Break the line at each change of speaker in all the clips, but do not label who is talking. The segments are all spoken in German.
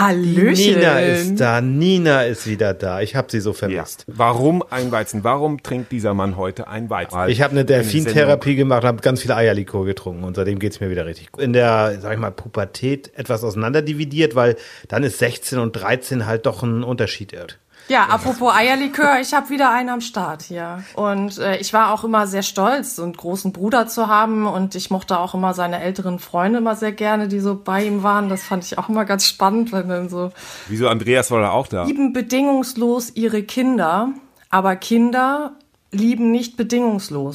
Hallöchen.
Nina ist da, Nina ist wieder da. Ich habe sie so vermisst.
Ja. Warum ein Weizen? Warum trinkt dieser Mann heute ein Weizen?
Ich habe eine Delfintherapie gemacht, habe ganz viele Eierlikor getrunken und seitdem geht's mir wieder richtig gut. In der, sag ich mal, Pubertät etwas auseinanderdividiert, weil dann ist 16 und 13 halt doch ein Unterschied irrt.
Ja, apropos Eierlikör, ich habe wieder einen am Start hier. Und äh, ich war auch immer sehr stolz, so einen großen Bruder zu haben. Und ich mochte auch immer seine älteren Freunde immer sehr gerne, die so bei ihm waren. Das fand ich auch immer ganz spannend, wenn dann so.
Wieso Andreas war da auch da?
Lieben bedingungslos ihre Kinder, aber Kinder lieben nicht bedingungslos.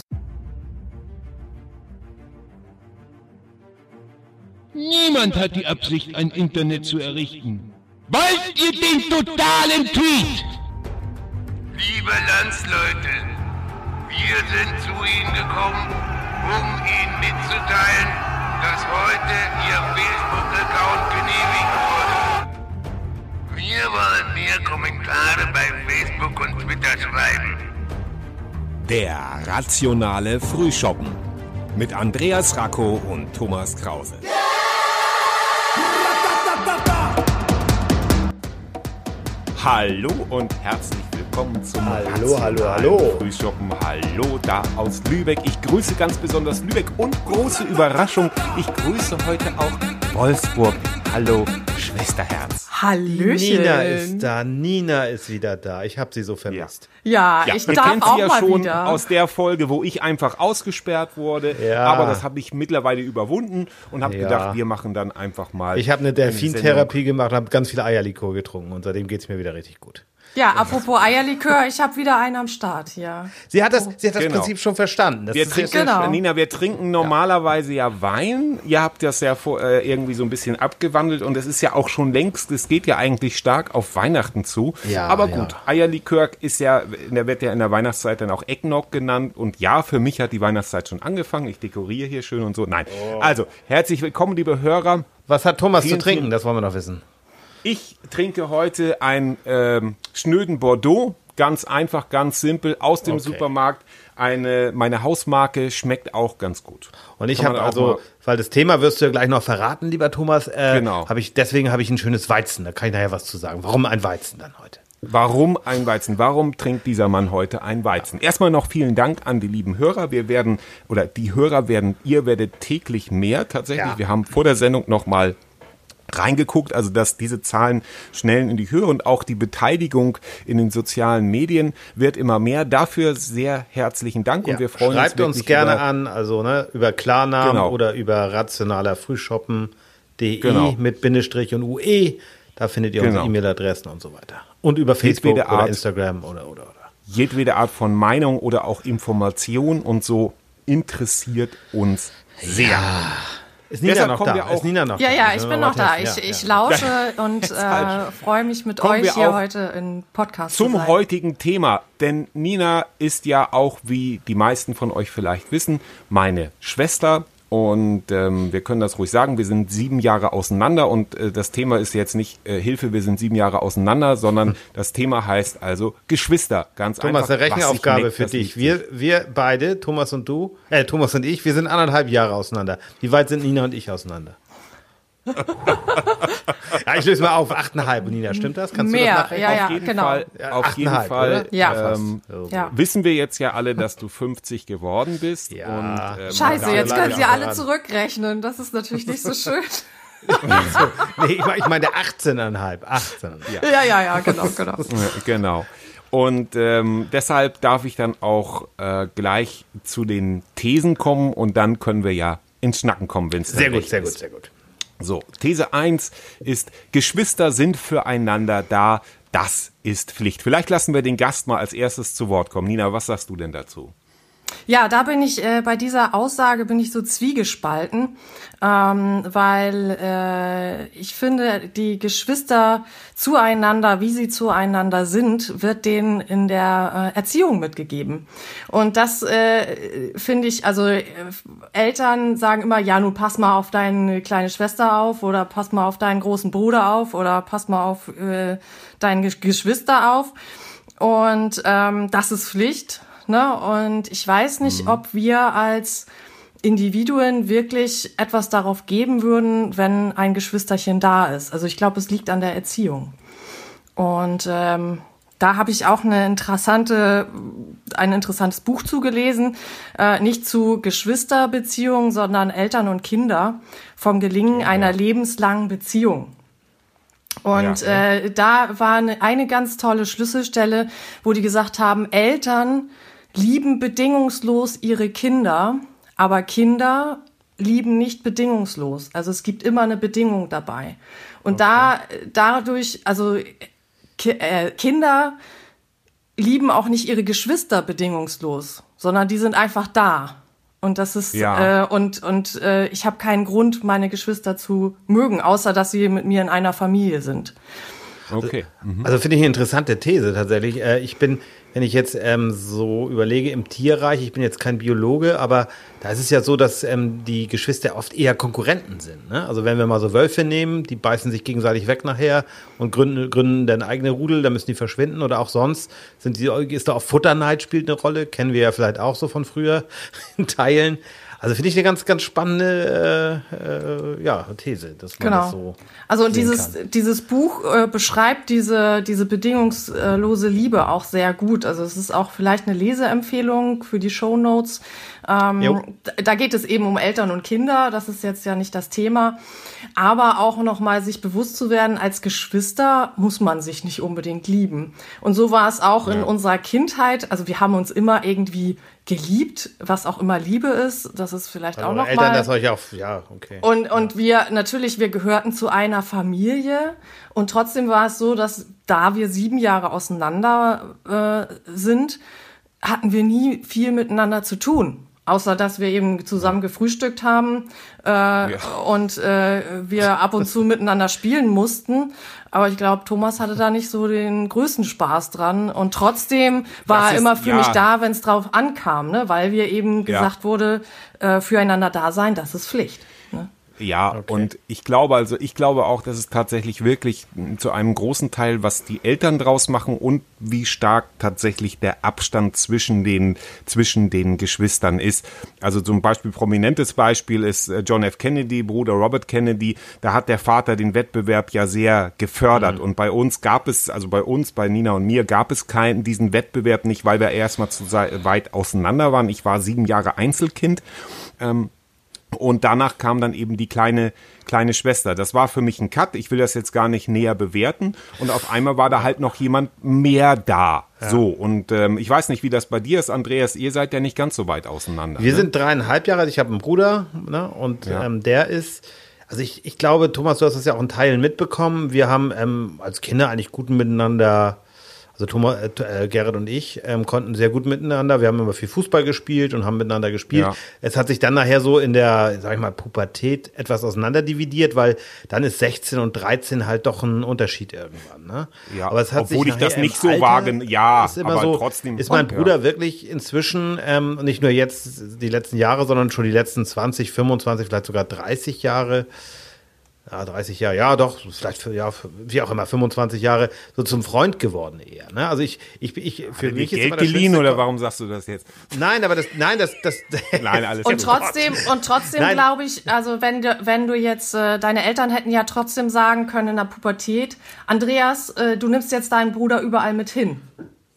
Niemand hat die Absicht, ein Internet zu errichten. Wollt ihr den totalen Tweet?
Liebe Landsleute, wir sind zu Ihnen gekommen, um Ihnen mitzuteilen, dass heute Ihr Facebook-Account genehmigt wurde. Wir wollen mehr Kommentare bei Facebook und Twitter schreiben.
Der rationale Frühschoppen mit Andreas Racco und Thomas Krause. Hallo und herzlich willkommen zum
Hallo, hallo, hallo.
Frühschoppen. Hallo da aus Lübeck. Ich grüße ganz besonders Lübeck und große Überraschung, ich grüße heute auch Wolfsburg. Hallo, Schwesterherz.
Hallöchen.
Nina ist da, Nina ist wieder da. Ich habe sie so vermisst.
Ja,
Ja,
ich
ihr
darf auch
sie ja
mal
schon
wieder.
aus der Folge, wo ich einfach ausgesperrt wurde.
Ja.
Aber das habe ich mittlerweile überwunden und habe
Ja.
gedacht, wir machen dann einfach mal.
Ich habe eine. Delfintherapie gemacht, habe ganz viele Eierlikor getrunken und seitdem geht's mir wieder richtig gut.
Ja, apropos Eierlikör, ich habe wieder einen am Start hier.
Sie hat das, sie hat das
Genau.
Prinzip schon verstanden. Das
Wir
ist
trinken,
Genau.
Nina, wir trinken normalerweise ja Wein. Ihr habt das ja vor, äh, irgendwie so ein bisschen abgewandelt und es ist ja auch schon längst, es geht ja eigentlich stark auf Weihnachten zu.
Ja,
Aber
ja.
gut, Eierlikör ist ja, der wird ja in der Weihnachtszeit dann auch Eggnog genannt und ja, für mich hat die Weihnachtszeit schon angefangen. Ich dekoriere hier schön und so. Nein.
Oh.
Also, herzlich willkommen, liebe Hörer.
Was hat Thomas
Vielen,
zu trinken? Das wollen wir noch wissen.
Ich trinke heute einen ähm, schnöden Bordeaux. Ganz einfach, ganz simpel, aus dem
Okay.
Supermarkt. Eine, meine Hausmarke schmeckt auch ganz gut.
Und ich habe also, weil das Thema wirst du ja gleich noch verraten, lieber Thomas. Äh,
Genau.
Habe ich deswegen habe ich ein schönes Weizen. Da kann ich nachher was zu sagen. Warum ein Weizen dann heute?
Warum ein Weizen? Warum trinkt dieser Mann heute ein Weizen? Erstmal noch vielen Dank an die lieben Hörer. Wir werden, oder die Hörer werden, ihr werdet täglich mehr tatsächlich.
Ja.
Wir haben vor der Sendung nochmal reingeguckt, also dass diese Zahlen schnellen in die Höhe und auch die Beteiligung in den sozialen Medien wird immer mehr. Dafür sehr herzlichen Dank und wir freuen
Schreibt
uns
uns
wirklich
gerne an, also ne, über Klarnamen
Genau.
oder über rationalerfrühshoppen.de
Genau.
mit Bindestrich und UE. Da findet ihr unsere
Genau.
E-Mail-Adressen und so weiter. Und über Facebook
Jedwede
oder
Art.
Instagram oder oder oder.
jedwede Art von Meinung oder auch Information und so interessiert uns sehr.
Ist Nina
Deshalb
noch da?
wir auch-
Ist Nina noch
Ja,
da?
ja, ich bin noch da. Ich,
Ja,
ich
ja.
lausche und
falsch.
äh, freue mich mit
Kommen
euch hier heute in Podcast zu
Zum
sein.
heutigen Thema, denn Nina ist ja auch, wie die meisten von euch vielleicht wissen, meine Schwester. Und ähm, wir können das ruhig sagen, wir sind sieben Jahre auseinander und äh, das Thema ist jetzt nicht äh, Hilfe, wir sind sieben Jahre auseinander, sondern das Thema heißt also Geschwister. Ganz
Thomas,
einfach.
eine
was sich
Rechenaufgabe für dich. Wir, wir beide, Thomas und du, äh, Thomas und ich, wir sind anderthalb Jahre auseinander. Wie weit sind Nina und ich auseinander? ja, ich löse mal auf. Achteinhalb, Nina, stimmt das? Kannst du
Mehr,
das nachrechnen?
ja, ja,
auf jeden
genau.
Fall,
Ja,
auf jeden Fall
oder?
Ja.
ähm.
Ja.
wissen wir jetzt ja alle, dass du 50 geworden bist.
Ja.
Und, ähm,
Scheiße, jetzt können sie alle zurückrechnen. Das ist natürlich nicht so schön.
Nee, ich meine ich mein, der 18,5. 18. Ja.
ja, ja, ja, genau, genau.
Genau. Und ähm, deshalb darf ich dann auch äh, gleich zu den Thesen kommen und dann können wir ja ins Schnacken kommen, wenn es
Sehr gut, sehr gut, sehr gut.
So, These 1 ist, Geschwister sind füreinander da, das ist Pflicht. Vielleicht lassen wir den Gast mal als erstes zu Wort kommen. Nina, was sagst du denn dazu?
Ja, da bin ich äh, bei dieser Aussage bin ich so zwiegespalten, ähm, weil äh, ich finde, die Geschwister zueinander, wie sie zueinander sind, wird denen in der äh, Erziehung mitgegeben. Und das äh, finde ich, also äh, Eltern sagen immer, ja, nun pass mal auf deine kleine Schwester auf oder pass mal auf deinen großen Bruder auf oder pass mal auf äh, deine Gesch- Geschwister auf. Und ähm, das ist Pflicht. Ne? Und ich weiß nicht, ob wir als Individuen wirklich etwas darauf geben würden, wenn ein Geschwisterchen da ist. Also ich glaube, es liegt an der Erziehung. Und ähm, da habe ich auch eine interessante, ein interessantes Buch zugelesen, äh, nicht zu Geschwisterbeziehungen, sondern Eltern und Kinder vom Gelingen ja. einer lebenslangen Beziehung. Und ja, äh, da war eine, eine ganz tolle Schlüsselstelle, wo die gesagt haben, Eltern lieben bedingungslos ihre Kinder, aber Kinder lieben nicht bedingungslos. Also es gibt immer eine Bedingung dabei. Und okay. da dadurch, also Ki äh, Kinder lieben auch nicht ihre Geschwister bedingungslos, sondern die sind einfach da. Und das ist ja. äh, und und äh, ich habe keinen Grund, meine Geschwister zu mögen, außer dass sie mit mir in einer Familie sind.
Okay. Mhm. Also finde ich eine interessante These tatsächlich. Äh, ich bin wenn ich jetzt ähm, so überlege im Tierreich, ich bin jetzt kein Biologe, aber da ist es ja so, dass ähm, die Geschwister oft eher Konkurrenten sind. Ne? Also wenn wir mal so Wölfe nehmen, die beißen sich gegenseitig weg nachher und gründen, gründen dann eigene Rudel, dann müssen die verschwinden oder auch sonst sind die, ist da auch Futterneid spielt eine Rolle, kennen wir ja vielleicht auch so von früher in Teilen. Also finde ich eine ganz, ganz spannende äh, äh, ja, These, dass man genau. das so.
Also dieses, kann. dieses Buch äh, beschreibt diese, diese bedingungslose Liebe auch sehr gut. Also es ist auch vielleicht eine Leseempfehlung für die Show Notes. Ähm, da geht es eben um Eltern und Kinder, das ist jetzt ja nicht das Thema. Aber auch nochmal sich bewusst zu werden, als Geschwister muss man sich nicht unbedingt lieben. Und so war es auch ja. in unserer Kindheit. Also wir haben uns immer irgendwie geliebt, was auch immer Liebe ist. Das ist vielleicht also auch noch Eltern, mal. Das euch auch, ja, okay. Und und wir natürlich, wir gehörten zu einer Familie und trotzdem war es so, dass da wir sieben Jahre auseinander äh, sind, hatten wir nie viel miteinander zu tun. Außer dass wir eben zusammen gefrühstückt haben äh, ja. und äh, wir ab und zu miteinander spielen mussten. Aber ich glaube, Thomas hatte da nicht so den größten Spaß dran. Und trotzdem war er immer für ja. mich da, wenn es drauf ankam, ne? weil wir eben gesagt wurde, äh, füreinander da sein, das ist Pflicht.
Ja, okay. und ich glaube also, ich glaube auch, dass es tatsächlich wirklich zu einem großen Teil, was die Eltern draus machen und wie stark tatsächlich der Abstand zwischen den, zwischen den Geschwistern ist. Also zum Beispiel prominentes Beispiel ist äh, John F. Kennedy, Bruder Robert Kennedy. Da hat der Vater den Wettbewerb ja sehr gefördert. Mhm. Und bei uns gab es, also bei uns, bei Nina und mir, gab es keinen, diesen Wettbewerb nicht, weil wir erstmal zu weit auseinander waren. Ich war sieben Jahre Einzelkind. Ähm, und danach kam dann eben die kleine, kleine Schwester. Das war für mich ein Cut. Ich will das jetzt gar nicht näher bewerten. Und auf einmal war da halt noch jemand mehr da. Ja. So. Und ähm, ich weiß nicht, wie das bei dir ist, Andreas. Ihr seid ja nicht ganz so weit auseinander.
Wir ne? sind dreieinhalb Jahre. Ich habe einen Bruder. Ne? Und ja. ähm, der ist. Also ich, ich glaube, Thomas, du hast das ja auch in Teilen mitbekommen. Wir haben ähm, als Kinder eigentlich gut miteinander also Thomas, äh, äh, Gerrit und ich ähm, konnten sehr gut miteinander. Wir haben immer viel Fußball gespielt und haben miteinander gespielt. Ja. Es hat sich dann nachher so in der, sag ich mal, Pubertät etwas auseinanderdividiert, weil dann ist 16 und 13 halt doch ein Unterschied irgendwann. Ne?
Ja, aber es hat obwohl ich das nicht so wagen. Ja,
ist aber so, trotzdem. Ist mein Bruder ja. wirklich inzwischen ähm, nicht nur jetzt die letzten Jahre, sondern schon die letzten 20, 25, vielleicht sogar 30 Jahre ja, 30 Jahre, ja doch, vielleicht für, ja, wie auch immer, 25 Jahre so zum Freund geworden eher. Ne? Also ich, ich, ich
für mich ist Geld geliehen oder warum sagst du das jetzt?
Nein, aber das, nein, das, das.
nein, alles und trotzdem und trotzdem glaube ich, also wenn du, wenn du jetzt äh, deine Eltern hätten ja trotzdem sagen können in der Pubertät, Andreas, äh, du nimmst jetzt deinen Bruder überall mit hin.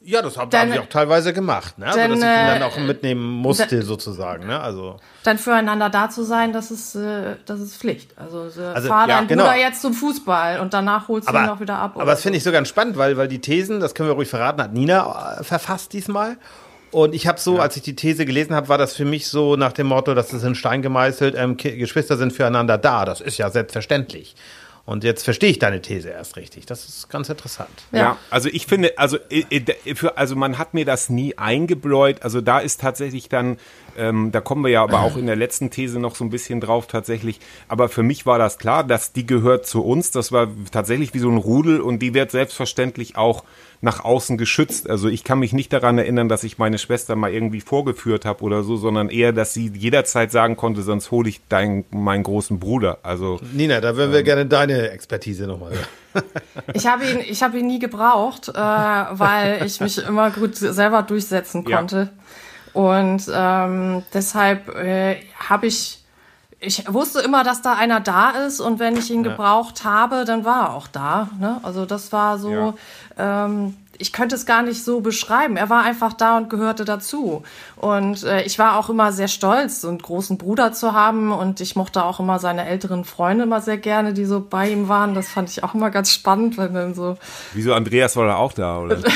Ja, das habe hab ich auch teilweise gemacht, ne? Also, dass ich ihn dann auch mitnehmen musste, dann, sozusagen, ne? Also.
Dann füreinander da zu sein, das ist, äh, das ist Pflicht. Also, also fahr ja, deinen genau. Bruder jetzt zum Fußball und danach holst du ihn auch wieder ab.
Aber das finde ich so ganz spannend, weil, weil die Thesen, das können wir ruhig verraten, hat Nina äh, verfasst diesmal. Und ich habe so, ja. als ich die These gelesen habe, war das für mich so nach dem Motto, das ist in Stein gemeißelt, ähm, Geschwister sind füreinander da. Das ist ja selbstverständlich. Und jetzt verstehe ich deine These erst richtig. Das ist ganz interessant.
Ja, ja also ich finde, also, äh, äh, für, also man hat mir das nie eingebläut. Also da ist tatsächlich dann, ähm, da kommen wir ja aber auch in der letzten These noch so ein bisschen drauf tatsächlich. Aber für mich war das klar, dass die gehört zu uns. Das war tatsächlich wie so ein Rudel und die wird selbstverständlich auch nach außen geschützt. Also ich kann mich nicht daran erinnern, dass ich meine Schwester mal irgendwie vorgeführt habe oder so, sondern eher, dass sie jederzeit sagen konnte, sonst hole ich deinen, meinen großen Bruder. Also
Nina, da würden wir ähm, gerne deine Expertise nochmal hören.
ich habe ihn, ich habe ihn nie gebraucht, äh, weil ich mich immer gut selber durchsetzen konnte. Ja. Und ähm, deshalb äh, habe ich, ich wusste immer, dass da einer da ist und wenn ich ihn gebraucht habe, dann war er auch da. Ne? Also das war so, ähm, ich könnte es gar nicht so beschreiben. Er war einfach da und gehörte dazu. Und äh, ich war auch immer sehr stolz, so einen großen Bruder zu haben. Und ich mochte auch immer seine älteren Freunde immer sehr gerne, die so bei ihm waren. Das fand ich auch immer ganz spannend, wenn dann so.
Wieso Andreas war da auch da, oder?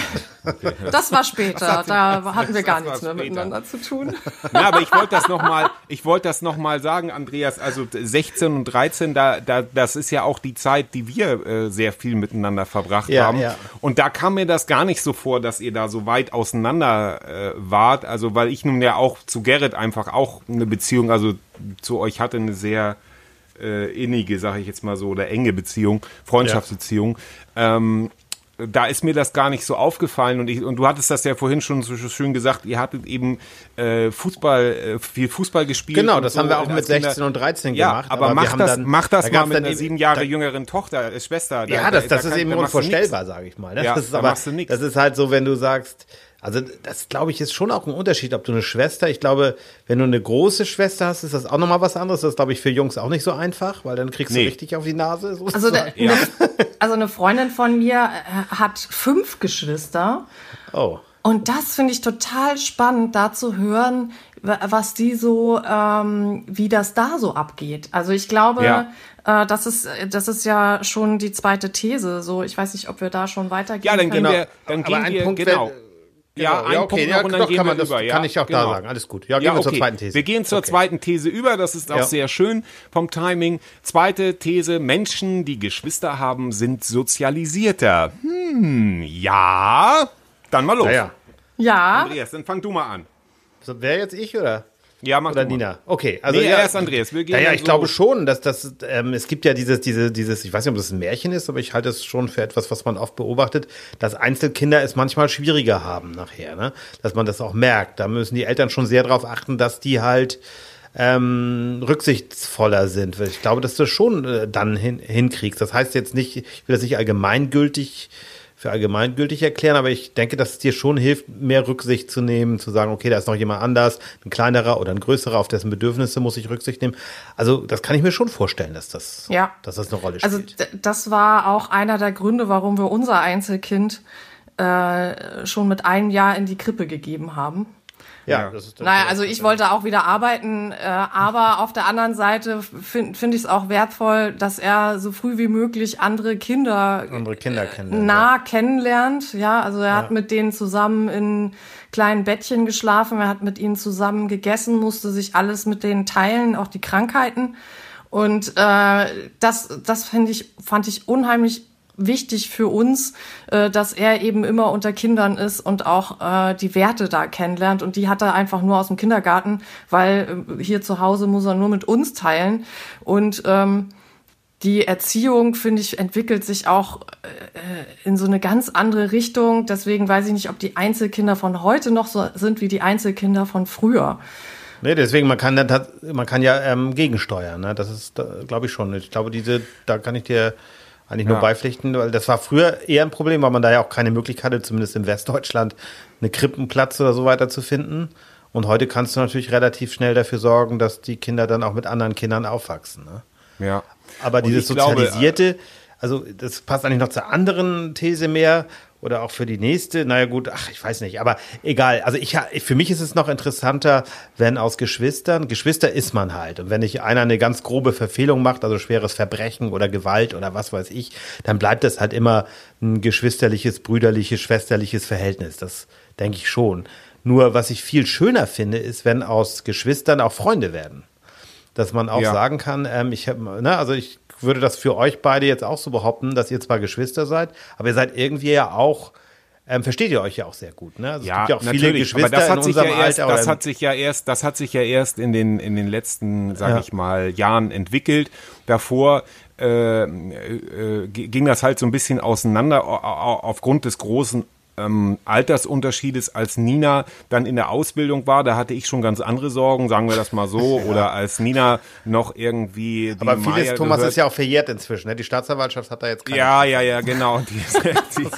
Das war später. Da hatten wir gar nichts mehr
später.
miteinander zu tun.
Ja, aber ich wollte das nochmal, ich wollte das noch mal sagen, Andreas, also 16 und 13, da, da, das ist ja auch die Zeit, die wir äh, sehr viel miteinander verbracht
Ja,
haben.
ja.
Und da kam mir das gar nicht so vor, dass ihr da so weit auseinander äh, wart. Also, weil ich nun ja auch zu Gerrit einfach auch eine Beziehung, also zu euch hatte eine sehr äh, innige, sage ich jetzt mal so, oder enge Beziehung, Freundschaftsbeziehung. Ähm, da ist mir das gar nicht so aufgefallen und, ich, und du hattest das ja vorhin schon so schön gesagt, ihr hattet eben äh, Fußball, äh, viel Fußball gespielt.
Genau, das
so
haben wir auch mit
Kinder.
16 und 13
Ja,
gemacht.
aber,
wir
mach
haben
das,
dann-
mach das
da
mal mit
dann
einer
eben-
sieben Jahre
da-
jüngeren Tochter, äh, Schwester. Da-
Ja, das,
da-
das
da
ist
kann-
eben
da machst du
unvorstellbar, sage ich mal. Ne?
Ja,
das ist
da
aber,
machst du nix.
das ist halt so, wenn du sagst, also das glaube ich ist schon auch ein Unterschied, ob du eine Schwester, ich glaube, wenn du eine große Schwester hast, ist das auch nochmal was anderes. Das ist, glaube ich, für Jungs auch nicht so einfach, weil dann kriegst
Nee.
du richtig auf die Nase. So
Also,
sozusagen.
eine, also eine Freundin von mir äh, hat fünf Geschwister.
oh.
Und das finde ich total spannend, da zu hören, wa- was die so, ähm, wie das da so abgeht. Also ich glaube,
Ja.
äh, das ist, das ist ja schon die zweite These. So, ich weiß nicht, ob wir da schon weitergehen.
Ja, dann gehen
können.
wir, dann
Aber
gehen
ein
wir,
Punkt
genau.
Wär-
Ja,
Genau,
ein
ja, okay,
Punkt
ja,
noch und dann
doch,
gehen
kann
wir
man das-
über.
kann
ja, genau.
ich auch da sagen. Alles gut. Ja, gehen wir zur zweiten These.
Wir gehen zur
Okay.
zweiten These über. Das ist auch
Ja.
sehr schön vom Timing. Zweite These. Menschen, die Geschwister haben, sind sozialisierter. Hm, ja. Dann mal los.
Naja.
Ja,
Andreas, dann fang du mal an.
So, wer jetzt ich oder?
Ja, mach
Oder. Nina? Okay, also
Nee,
ja,
erst Andreas. Wir gehen
ja, ja,
dann
ich
so-
glaube schon, dass das, ähm, es gibt ja dieses, diese, dieses, ich weiß nicht, ob das ein Märchen ist, aber ich halte es schon für etwas, was man oft beobachtet, dass Einzelkinder es manchmal schwieriger haben nachher, ne? Dass man das auch merkt. Da müssen die Eltern schon sehr darauf achten, dass die halt ähm, rücksichtsvoller sind. Ich glaube, dass du das schon äh, dann hin, hinkriegst. Das heißt jetzt nicht, ich will das nicht allgemeingültig für allgemeingültig erklären, aber ich denke, dass es dir schon hilft, mehr Rücksicht zu nehmen, zu sagen, okay, da ist noch jemand anders, ein kleinerer oder ein größerer, auf dessen Bedürfnisse muss ich Rücksicht nehmen. Also das kann ich mir schon vorstellen, dass das,
Ja.
dass das eine Rolle
also
spielt.
d- das war auch einer der Gründe, warum wir unser Einzelkind äh, schon mit einem Jahr in die Krippe gegeben haben.
Ja, das ist das
Naja, also ich wollte auch wieder arbeiten, äh, aber auf der anderen Seite finde find ich es auch wertvoll, dass er so früh wie möglich andere Kinder
andere Kinder kennen.
nah kennenlernt. Ja, also er hat mit denen zusammen in kleinen Bettchen geschlafen, er hat mit ihnen zusammen gegessen, musste sich alles mit denen teilen, auch die Krankheiten. Und äh, das, das finde ich, fand ich unheimlich wichtig für uns, äh, dass er eben immer unter Kindern ist und auch äh, die Werte da kennenlernt. Und die hat er einfach nur aus dem Kindergarten, weil äh, hier zu Hause muss er nur mit uns teilen. Und ähm, die Erziehung, finde ich, entwickelt sich auch äh, in so eine ganz andere Richtung. Deswegen weiß ich nicht, ob die Einzelkinder von heute noch so sind wie die Einzelkinder von früher.
Nee, deswegen, man kann, man kann ja ähm, gegensteuern. Ne? Das ist, glaube ich schon. Ich glaube, diese, da kann ich dir eigentlich nur
Ja.
beipflichten, weil das war früher eher ein Problem, weil man da ja auch keine Möglichkeit hatte, zumindest in Westdeutschland, eine Krippenplatz oder so weiter zu finden. Und heute kannst du natürlich relativ schnell dafür sorgen, dass die Kinder dann auch mit anderen Kindern aufwachsen. Ne?
Ja.
Aber
Und
dieses
ich glaube,
sozialisierte, also das passt eigentlich noch zur anderen These mehr oder auch für die nächste. Naja gut, ach, ich weiß nicht, aber egal. Also ich, für mich ist es noch interessanter, wenn aus Geschwistern, Geschwister ist man halt. Und wenn nicht einer eine ganz grobe Verfehlung macht, also schweres Verbrechen oder Gewalt oder was weiß ich, dann bleibt das halt immer ein geschwisterliches, brüderliches, schwesterliches Verhältnis. Das denke ich schon. Nur was ich viel schöner finde, ist, wenn aus Geschwistern auch Freunde werden dass man auch
Ja.
sagen kann, ähm, ich habe, ne, also ich würde das für euch beide jetzt auch so behaupten, dass ihr zwar Geschwister seid, aber ihr seid irgendwie ja auch, ähm, versteht ihr euch ja auch sehr gut, ne? Also
Ja,
es gibt ja auch viele
natürlich,
Geschwister
aber das hat
in
sich ja erst,
Alter.
das hat sich ja erst, das hat sich ja erst in den in den letzten, sage
Ja.
ich mal, Jahren entwickelt. Davor äh, äh, ging das halt so ein bisschen auseinander au- au- aufgrund des großen ähm, Altersunterschiedes, als Nina dann in der Ausbildung war. Da hatte ich schon ganz andere Sorgen, sagen wir das mal so. ja. Oder als Nina noch irgendwie.
Aber vieles, Maya Thomas, gehört. ist ja auch verjährt inzwischen. Ne? Die Staatsanwaltschaft hat da jetzt
keine. Ja, ja, ja, genau. Die,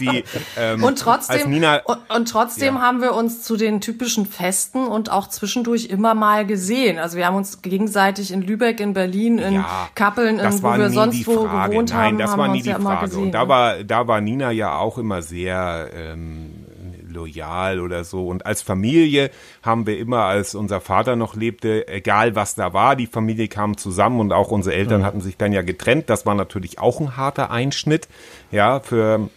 die, die, ähm, und trotzdem, Nina, und, und, trotzdem ja. haben wir uns zu den typischen Festen und auch zwischendurch immer mal gesehen. Also wir haben uns gegenseitig in Lübeck, in Berlin, in ja, Kappeln, in, wo wir sonst wo gewohnt
Nein,
haben,
das
haben
war nie die ja Frage. Und da war, da war Nina ja auch immer sehr ähm, loyal oder so. Und als Familie haben wir immer, als unser Vater noch lebte, egal was da war, die Familie kam zusammen und auch unsere Eltern mhm. hatten sich dann ja getrennt. Das war natürlich auch ein harter Einschnitt, ja, für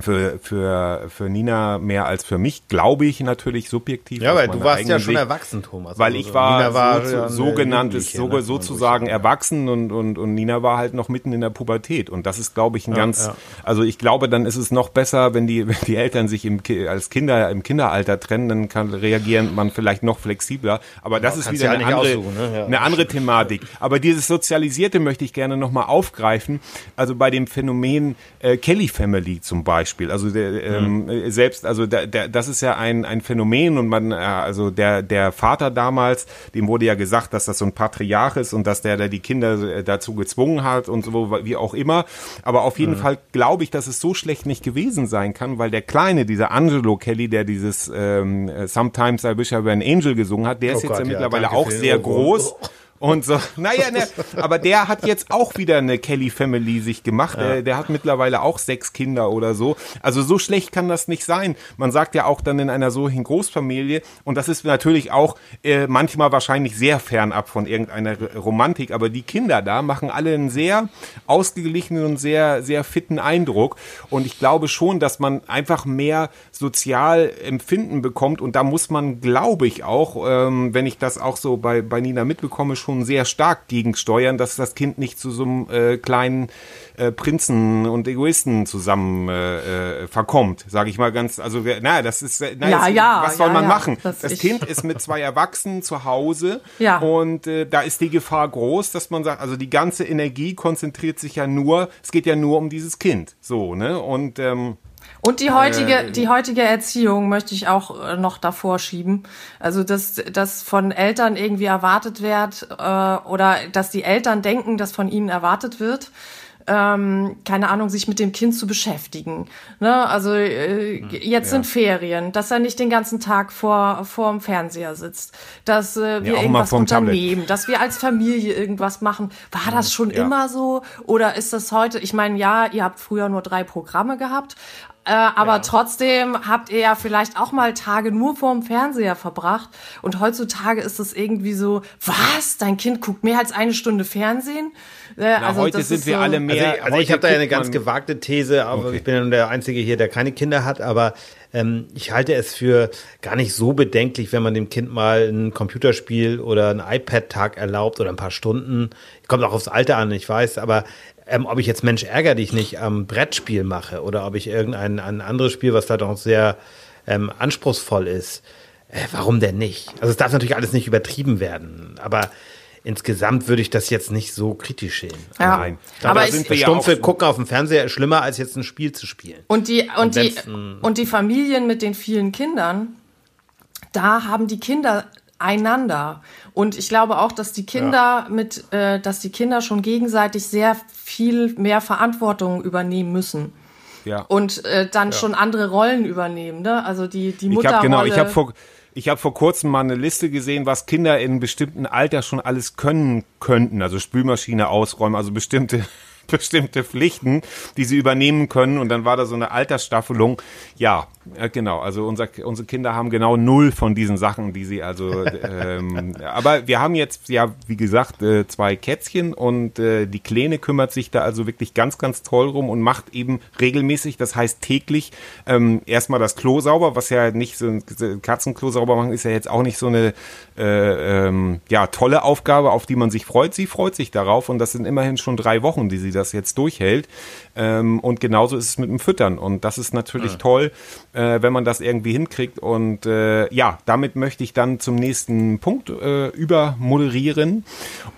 für, für, für Nina mehr als für mich, glaube ich natürlich subjektiv.
Ja, weil du warst ja schon Sicht, erwachsen, Thomas.
Weil also ich war, war so, ja sogenanntes, so, ne, sozusagen erwachsen und, und, und Nina war halt noch mitten in der Pubertät. Und das ist, glaube ich, ein ja, ganz, also ich glaube, dann ist es noch besser, wenn die, wenn die Eltern sich im, als Kinder, im Kinderalter trennen, dann kann reagieren man vielleicht noch flexibler. Aber das ist wieder eine andere, ne? eine andere Thematik. Aber dieses Sozialisierte möchte ich gerne nochmal aufgreifen. Also bei dem Phänomen äh, Kelly Family zum Beispiel. Beispiel. Also der, ähm, mhm. selbst, also der, der, das ist ja ein, ein Phänomen und man, äh, also der, der Vater damals, dem wurde ja gesagt, dass das so ein Patriarch ist und dass der, der die Kinder äh, dazu gezwungen hat und so, wie auch immer. Aber auf jeden mhm. Fall glaube ich, dass es so schlecht nicht gewesen sein kann, weil der Kleine, dieser Angelo Kelly, der dieses ähm, Sometimes I Wish I Were an Angel gesungen hat, der oh ist jetzt Gott, ja mittlerweile auch sehr groß. Oh und so. Naja, ne, aber der hat jetzt auch wieder eine Kelly Family sich gemacht. Ja. Der, der, hat mittlerweile auch sechs Kinder oder so. Also so schlecht kann das nicht sein. Man sagt ja auch dann in einer solchen Großfamilie, und das ist natürlich auch äh, manchmal wahrscheinlich sehr fernab von irgendeiner Romantik, aber die Kinder da machen alle einen sehr ausgeglichenen und sehr, sehr fitten Eindruck. Und ich glaube schon, dass man einfach mehr sozial Empfinden bekommt. Und da muss man, glaube ich, auch, ähm, wenn ich das auch so bei, bei Nina mitbekomme, schon schon sehr stark gegensteuern, dass das Kind nicht zu so einem äh, kleinen äh, Prinzen und Egoisten zusammen äh, äh, verkommt, sage ich mal ganz. Also naja, das ist, na,
ja,
jetzt,
ja,
was soll
ja,
man
ja.
machen? Das, das Kind ist mit zwei Erwachsenen zu Hause
ja.
und äh, da ist die Gefahr groß, dass man sagt, also die ganze Energie konzentriert sich ja nur, es geht ja nur um dieses Kind, so ne und ähm,
und die heutige, äh, die heutige Erziehung möchte ich auch äh, noch davor schieben. Also, dass, dass von Eltern irgendwie erwartet wird, äh, oder dass die Eltern denken, dass von ihnen erwartet wird, ähm, keine Ahnung, sich mit dem Kind zu beschäftigen. Ne? Also äh, hm, jetzt ja. sind Ferien, dass er nicht den ganzen Tag vor vor dem Fernseher sitzt, dass äh, wir ja, irgendwas unternehmen, Tablet. dass wir als Familie irgendwas machen. War das schon ja. immer so oder ist das heute? Ich meine, ja, ihr habt früher nur drei Programme gehabt, äh, aber ja. trotzdem habt ihr ja vielleicht auch mal Tage nur vorm Fernseher verbracht. Und heutzutage ist es irgendwie so, was? Dein Kind guckt mehr als eine Stunde Fernsehen?
Äh, Na, also heute sind wir so alle mehr.
Also, also ich habe da ja eine ganz gewagte These, aber okay. ich bin ja der Einzige hier, der keine Kinder hat, aber ähm, ich halte es für gar nicht so bedenklich, wenn man dem Kind mal ein Computerspiel oder ein iPad-Tag erlaubt oder ein paar Stunden. Kommt auch aufs Alter an, ich weiß, aber ähm, ob ich jetzt Mensch ärger dich nicht am Brettspiel mache oder ob ich irgendein ein anderes Spiel, was da doch sehr ähm, anspruchsvoll ist, äh, warum denn nicht? Also es darf natürlich alles nicht übertrieben werden, aber insgesamt würde ich das jetzt nicht so kritisch sehen.
Ja. Nein.
Aber, aber sind wir stumpfe ja gucken auf dem Fernseher ist schlimmer als jetzt ein Spiel zu spielen.
Und die und, und die und die Familien mit den vielen Kindern, da haben die Kinder einander. Und ich glaube auch, dass die Kinder ja. mit, äh, dass die Kinder schon gegenseitig sehr viel mehr Verantwortung übernehmen müssen. Ja. Und äh, dann ja. schon andere Rollen übernehmen. Ne? Also die die Mutterrolle.
Ich hab, genau, ich habe vor ich habe vor kurzem mal eine Liste gesehen, was Kinder in bestimmten Alter schon alles können könnten. Also Spülmaschine ausräumen, also bestimmte bestimmte Pflichten, die sie übernehmen können. Und dann war da so eine Altersstaffelung. Ja, äh, genau. Also unser, unsere Kinder haben genau null von diesen Sachen, die sie also. Ähm, aber wir haben jetzt ja, wie gesagt, äh, zwei Kätzchen und äh, die Kleine kümmert sich da also wirklich ganz, ganz toll rum und macht eben regelmäßig, das heißt täglich, ähm, erstmal das Klo sauber, was ja nicht so ein Katzenklo sauber machen, ist ja jetzt auch nicht so eine äh, ähm, ja tolle Aufgabe, auf die man sich freut. Sie freut sich darauf und das sind immerhin schon drei Wochen, die sie das jetzt durchhält. Ähm, und genauso ist es mit dem Füttern. Und das ist natürlich ja. toll, äh, wenn man das irgendwie hinkriegt. Und äh, ja, damit möchte ich dann zum nächsten Punkt äh, übermoderieren.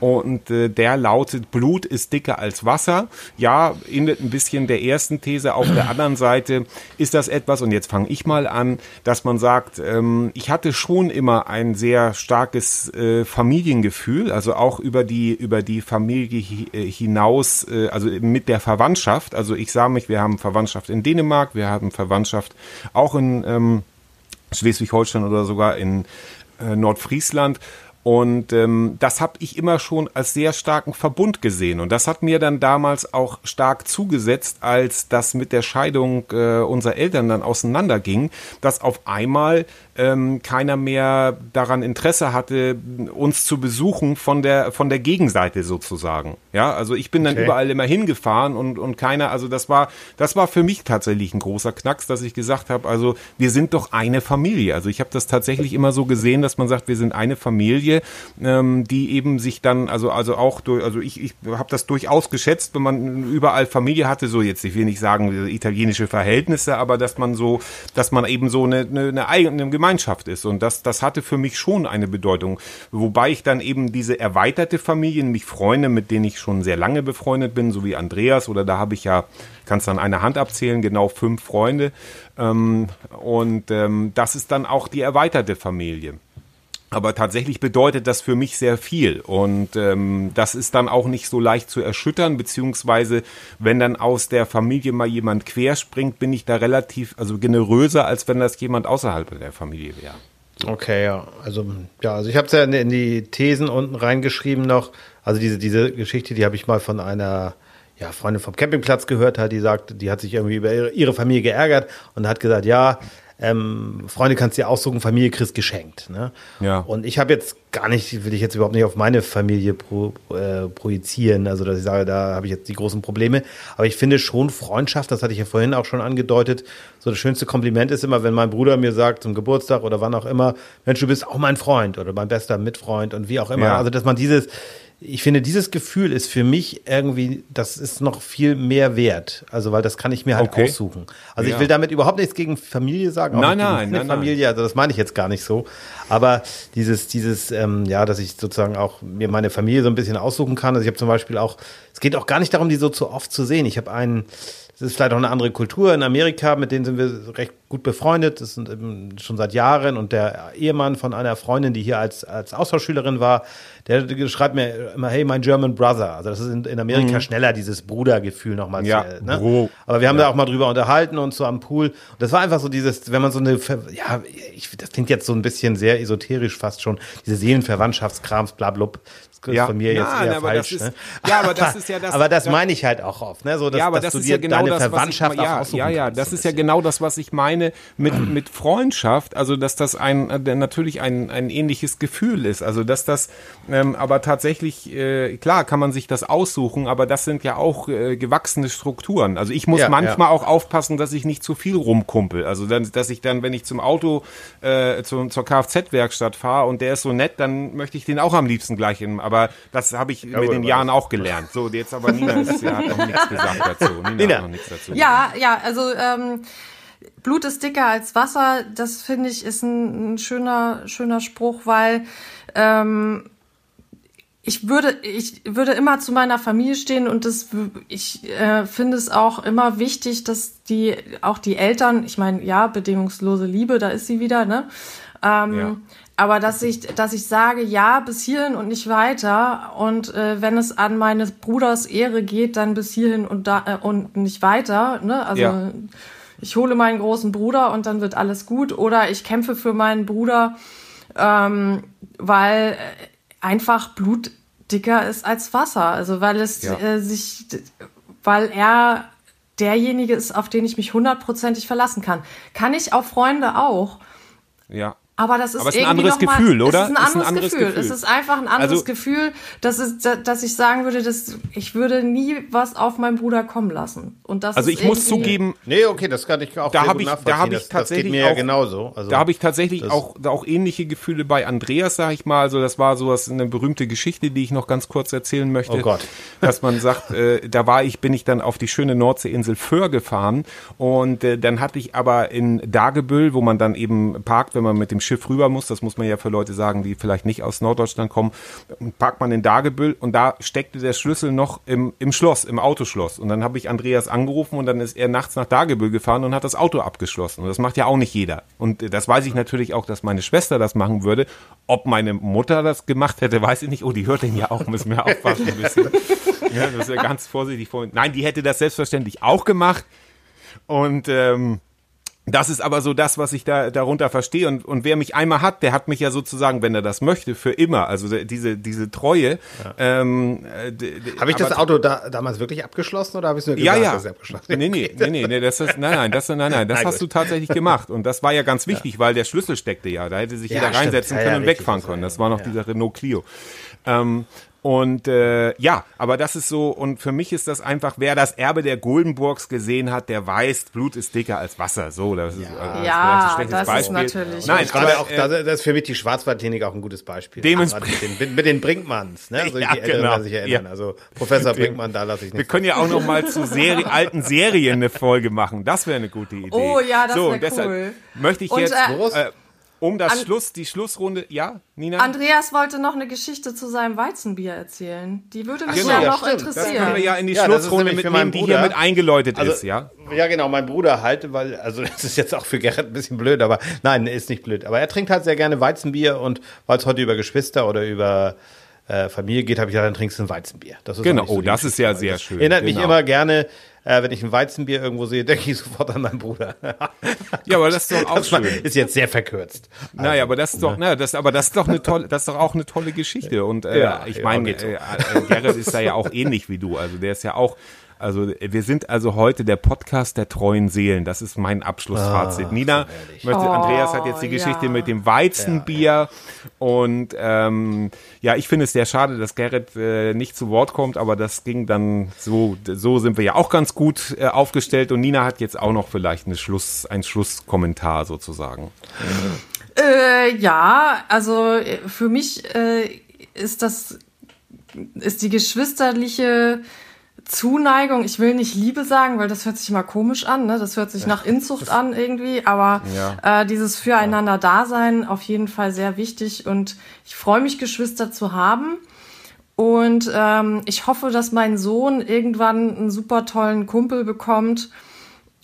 Und äh, der lautet, Blut ist dicker als Wasser. Ja, ähnelt ein bisschen der ersten These. Auf der anderen Seite ist das etwas, und jetzt fange ich mal an, dass man sagt, ähm, ich hatte schon immer ein sehr starkes äh, Familiengefühl, also auch über die, über die Familie äh, hinaus, äh, also mit der Verwandtschaft. Also ich sah mich, wir haben Verwandtschaft in Dänemark, wir haben Verwandtschaft auch in ähm, Schleswig-Holstein oder sogar in äh, Nordfriesland. Und ähm, das habe ich immer schon als sehr starken Verbund gesehen. Und das hat mir dann damals auch stark zugesetzt, als das mit der Scheidung äh, unserer Eltern dann auseinanderging, dass auf einmal ähm, keiner mehr daran Interesse hatte, uns zu besuchen von der von der Gegenseite sozusagen. Ja, also ich bin dann okay. überall immer hingefahren und und keiner, also das war das war für mich tatsächlich ein großer Knacks, dass ich gesagt habe, also wir sind doch eine Familie. Also ich habe das tatsächlich immer so gesehen, dass man sagt, wir sind eine Familie, ähm, die eben sich dann also also auch durch, also ich ich habe das durchaus geschätzt, wenn man überall Familie hatte, so jetzt ich will nicht sagen italienische Verhältnisse, aber dass man so, dass man eben so eine eine, eine eigene Gemeinschaft ist. Und das, das hatte für mich schon eine Bedeutung. Wobei ich dann eben diese erweiterte Familie, nämlich Freunde, mit denen ich schon sehr lange befreundet bin, so wie Andreas, oder da habe ich ja, kannst dann eine Hand abzählen, genau fünf Freunde. Ähm, und ähm, das ist dann auch die erweiterte Familie. Aber tatsächlich bedeutet das für mich sehr viel. Und ähm, das ist dann auch nicht so leicht zu erschüttern, beziehungsweise wenn dann aus der Familie mal jemand querspringt, bin ich da relativ, also generöser, als wenn das jemand außerhalb der Familie wäre.
So. Okay, ja. Also, ja, also ich habe es ja in, in, die Thesen unten reingeschrieben noch. Also diese, diese Geschichte, die habe ich mal von einer ja, Freundin vom Campingplatz gehört, hat, die sagt, die hat sich irgendwie über ihre, ihre Familie geärgert und hat gesagt, ja, ähm, Freunde kannst du dir aussuchen, Familie kriegst geschenkt. Ne?
Ja.
Und ich habe jetzt gar nicht, will ich jetzt überhaupt nicht auf meine Familie pro, äh, projizieren, also dass ich sage, da habe ich jetzt die großen Probleme. Aber ich finde schon Freundschaft, das hatte ich ja vorhin auch schon angedeutet, so das schönste Kompliment ist immer, wenn mein Bruder mir sagt zum Geburtstag oder wann auch immer, Mensch, du bist auch mein Freund oder mein bester Mitfreund und wie auch immer. Ja. Also dass man dieses, ich finde, dieses Gefühl ist für mich irgendwie, das ist noch viel mehr wert. Also, weil das kann ich mir halt okay. aussuchen. Also, ja. ich will damit überhaupt nichts gegen Familie sagen.
Nein, nein, nein,
Familie, also das meine ich jetzt gar nicht so. Aber dieses, dieses, ähm, ja, dass ich sozusagen auch mir meine Familie so ein bisschen aussuchen kann. Also, ich habe zum Beispiel auch, es geht auch gar nicht darum, die so zu oft zu sehen. Ich habe einen, es ist vielleicht auch eine andere Kultur in Amerika, mit denen sind wir recht gut befreundet. Das sind eben schon seit Jahren und der Ehemann von einer Freundin, die hier als, als Austauschschülerin war, der schreibt mir immer, hey, mein German Brother. Also das ist in, in Amerika mhm. schneller, dieses Brudergefühl nochmal.
Ja,
zu, ne? Bro. Aber wir haben ja. da auch mal drüber unterhalten und so am Pool. Und das war einfach so dieses, wenn man so eine, ja, ich, das klingt jetzt so ein bisschen sehr esoterisch fast schon, diese Seelenverwandtschaftskrams, bla, bla, ist ja. von mir jetzt Nein, eher falsch.
Ist, ne? Ja, aber das ist ja das.
aber das meine ich halt auch oft, ne? So, dass,
ja, aber
dass
das ist ja genau
deine
das,
Verwandtschaft
ich, ja, ja, ja, das ist ja genau das, was ich meine mit mit Freundschaft. Also dass das ein äh, natürlich ein ein ähnliches Gefühl ist. Also dass das, ähm, aber tatsächlich äh, klar kann man sich das aussuchen, aber das sind ja auch äh, gewachsene Strukturen. Also ich muss ja, manchmal auch aufpassen, dass ich nicht zu viel rumkumpel. Also dann, dass ich dann, wenn ich zum Auto äh, zu, zur Kfz-Werkstatt fahre und der ist so nett, dann möchte ich den auch am liebsten gleich im. Aber das habe ich ja, mit den Jahren auch gelernt. So, jetzt aber Nina ist, ja, hat noch nichts gesagt dazu. Nina, Nina. hat noch nichts dazu.
Ja, ja, also ähm, Blut ist dicker als Wasser. Das finde ich ist ein, ein, schöner, schöner Spruch, weil ähm, ich würde, ich würde immer zu meiner Familie stehen und das, ich äh, finde es auch immer wichtig, dass die, auch die Eltern, ich meine, ja, bedingungslose Liebe, da ist sie wieder, ne? Ähm, ja. Aber dass ich, dass ich sage, ja, bis hierhin und nicht weiter. Und äh, wenn es an meines Bruders Ehre geht, dann bis hierhin und da äh, und nicht weiter. Ne? Also ja. ich hole meinen großen Bruder und dann wird alles gut. Oder ich kämpfe für meinen Bruder, ähm, weil einfach Blut dicker ist als Wasser. Also weil es ja. äh, sich, weil er derjenige ist, auf den ich mich hundertprozentig verlassen kann. Kann ich auf Freunde auch.
Ja.
Aber das ist
Aber es ist ein anderes
noch mal,
Gefühl, oder?
Es ist ein anderes, Gefühl. Es ist einfach ein anderes
Also-
Gefühl, dass, es, dass ich sagen würde, dass ich würde nie was auf meinen Bruder kommen lassen. Und das
Also
ist
ich muss zugeben,
Nee, okay, das kann ich auch
Da
sehr
hab
gut
ich- da
nachvollziehen.
hab ich
das, das geht
tatsächlich
mir ja
auch-
genauso. Also,
Da habe ich tatsächlich
das-
auch, auch ähnliche Gefühle bei Andreas, sag ich mal. Also das war sowas eine berühmte Geschichte, die ich noch ganz kurz erzählen möchte.
Oh Gott.
Dass man sagt, äh, da war ich, bin ich dann auf die schöne Nordseeinsel Föhr gefahren und äh, dann hatte ich aber in Dagebüll, wo man dann eben parkt, wenn man mit dem Schiff rüber muss, das muss man ja für Leute sagen, die vielleicht nicht aus Norddeutschland kommen, parkt man in Dagebüll und da steckte der Schlüssel noch im, im Schloss, im Autoschloss. Und dann habe ich Andreas angerufen und dann ist er nachts nach Dagebüll gefahren und hat das Auto abgeschlossen. Und das macht ja auch nicht jeder. Und das weiß ich natürlich auch, dass meine Schwester das machen würde. Ob meine Mutter das gemacht hätte, weiß ich nicht. Oh, die hört den ja auch, müssen wir aufpassen ein bisschen. Ja, das ist ja ganz vorsichtig vor. Nein, die hätte das selbstverständlich auch gemacht. Und ähm, das ist aber so das, was ich da darunter verstehe. Und, und wer mich einmal hat, der hat mich ja sozusagen, wenn er das möchte, für immer. Also diese, diese Treue. Ähm, äh,
Habe ich das Auto da, damals wirklich abgeschlossen oder habe ich es nur
ja,
gesagt,
ja.
dass ich abgeschlossen habe?
Nee, nee, nee, nee, nee, das ist, nein, nein, das, nein, nein, das
Na
hast
gut.
du tatsächlich gemacht. Und das war ja ganz wichtig, weil der Schlüssel steckte ja. Da hätte sich
Ja,
jeder
stimmt.
reinsetzen
Ja,
können
ja,
und wegfahren können. Das war noch
ja.
dieser Renault Clio. Ähm, und äh, ja, aber das ist so, und für mich ist das einfach, wer das Erbe der Goldenburgs gesehen hat, der weiß, Blut ist dicker als Wasser. So, das ist, also, das
Ja,
ist vielleicht ein
das ist
Beispiel.
natürlich-
Nein,
Gerade
aber
auch,
äh,
das, das ist für mich die Schwarzwaldklinik auch ein gutes Beispiel.
Dementsprechend-
Mit den, mit den Brinkmanns, ne? So
Ja,
die Älteren
genau.
sich erinnern.
Ja.
Also Professor Brinkmann, da lasse ich
wir
nicht.
können ja auch noch mal zu Seri alten Serien eine Folge machen. Das wäre eine gute Idee.
Oh ja, das
so,
wär
und deshalb
cool.
Möchte ich
Und,
jetzt
äh,
äh, um das
An-
Schluss, die Schlussrunde, ja, Nina?
Andreas wollte noch eine Geschichte zu seinem Weizenbier erzählen. Die würde mich
so,
ja
ja,
noch
stimmt. Das
das können
interessieren.
wir ja in die
Ja,
Schlussrunde mitnehmen, die
Bruder.
hiermit eingeläutet
Also,
ist, ja?
Ja, genau, mein Bruder halt, weil, also das ist jetzt auch für Gerrit ein bisschen blöd, aber nein, ist nicht blöd. Aber er trinkt halt sehr gerne Weizenbier und weil es heute über Geschwister oder über äh, Familie geht, habe ich gesagt, dann trinkst du ein Weizenbier. Das ist
Genau,
so
oh, das ist ja sehr schön,
Erinnert mich
genau.
immer gerne, äh, wenn ich ein Weizenbier irgendwo sehe, denke ich sofort an meinen Bruder.
Ja, aber das ist doch auch
Das
schön.
ist jetzt sehr verkürzt.
Naja, aber das ist doch, na, das, aber das ist doch eine tolle, das ist doch auch eine tolle Geschichte. Und äh,
Ja,
ich meine, äh, Gerrit ist da ja auch ähnlich wie du. Also der ist ja auch, also wir sind also heute der Podcast der treuen Seelen. Das ist mein Abschlussfazit. Nina, möchte, Andreas hat jetzt die
Oh,
Geschichte
ja.
mit dem Weizenbier und ähm, ja, ich finde es sehr schade, dass Gerrit äh, nicht zu Wort kommt, aber das ging dann so, so sind wir ja auch ganz gut äh, aufgestellt und Nina hat jetzt auch noch vielleicht eine Schluss, ein Schlusskommentar sozusagen.
Äh, ja, also äh, für mich äh, ist das ist die geschwisterliche Zuneigung, ich will nicht Liebe sagen, weil das hört sich mal komisch an, ne? Das hört sich nach Inzucht an irgendwie, aber äh, dieses Füreinander Dasein auf jeden Fall sehr wichtig und ich freue mich, Geschwister zu haben. Und ähm, ich hoffe, dass mein Sohn irgendwann einen super tollen Kumpel bekommt,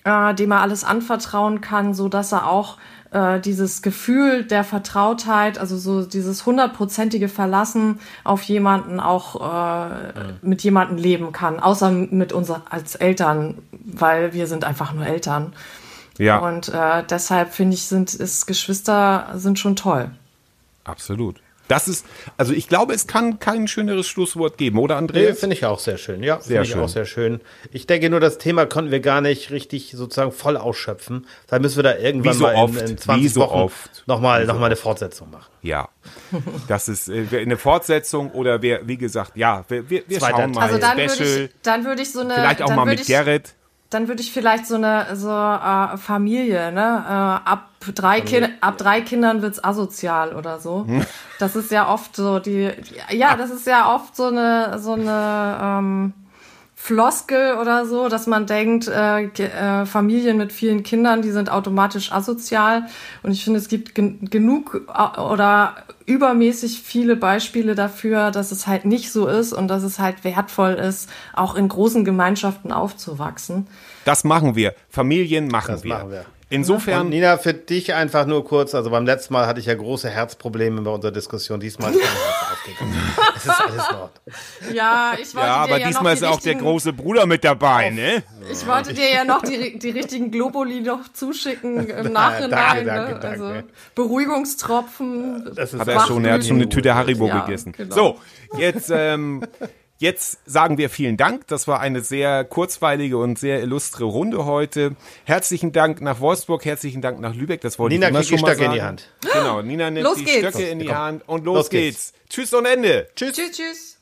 äh, dem er alles anvertrauen kann, so dass er auch äh, dieses Gefühl der Vertrautheit, also so dieses hundertprozentige Verlassen auf jemanden auch äh, mit jemanden leben kann, außer mit uns als Eltern, weil wir sind einfach nur Eltern.
Ja,
Und äh, deshalb finde ich, sind ist Geschwister sind schon toll.
absolut. Das ist, also ich glaube, es kann kein schöneres Schlusswort geben, oder
Nee,
Andreas?
finde ich auch sehr schön. Ja,
Sehr schön.
auch sehr schön. Ich denke nur, das Thema konnten wir gar nicht richtig sozusagen voll ausschöpfen. Da müssen wir da irgendwann
so
mal in,
oft,
in
wie
20
so
Wochen
oft.
nochmal noch mal eine Fortsetzung machen.
Ja, das ist äh, eine Fortsetzung oder wer, wie gesagt, ja, wir, wir, wir schauen mal.
Also dann würde
Special,
ich, dann würde ich so eine,
vielleicht auch
dann
mal mit
ich,
Gerrit.
Dann würde ich vielleicht so eine so äh, Familie, ne? Äh, ab drei Kind, ab drei Kindern wird's asozial oder so.
Hm.
Das ist ja oft so die, ja, das ist ja oft so eine so eine ähm, Floskel oder so, dass man denkt, äh, äh, Familien mit vielen Kindern, die sind automatisch asozial. Und ich finde, es gibt gen genug äh, oder übermäßig viele Beispiele dafür, dass es halt nicht so ist und dass es halt wertvoll ist, auch in großen Gemeinschaften aufzuwachsen.
Das machen wir. Familien machen
Das
wir.
machen wir.
Insofern,
Und Nina, für dich einfach nur kurz, also beim letzten Mal hatte ich ja große Herzprobleme bei unserer Diskussion. Diesmal ist mein Herz aufgegangen. Es ist alles in Ordnung.
Ja, ich wollte
ja, aber
dir ja
diesmal
noch
ist
die
auch der
richtigen-
große Bruder mit dabei, ne?
Ich wollte dir ja noch die, die richtigen Globuli noch zuschicken im Nachhinein.
danke, danke,
ne?
danke.
Also Beruhigungstropfen.
Das ist
Hat er schon, er hat schon eine Tüte Haribo
Ja,
gegessen.
genau.
So, jetzt, ähm, Jetzt sagen wir vielen Dank. Das war eine sehr kurzweilige und sehr illustre Runde heute. Herzlichen Dank nach Wolfsburg, herzlichen Dank nach Lübeck. Das wollte
Nina
ich immer
kriegt die
schon mal
Stöcke in die Hand.
Genau, Nina nimmt
Los
die
geht's.
Stöcke in die
Komm.
Hand und los,
Los
geht's.
geht's.
Tschüss und Ende.
Tschüss.
Tschüss, tschüss.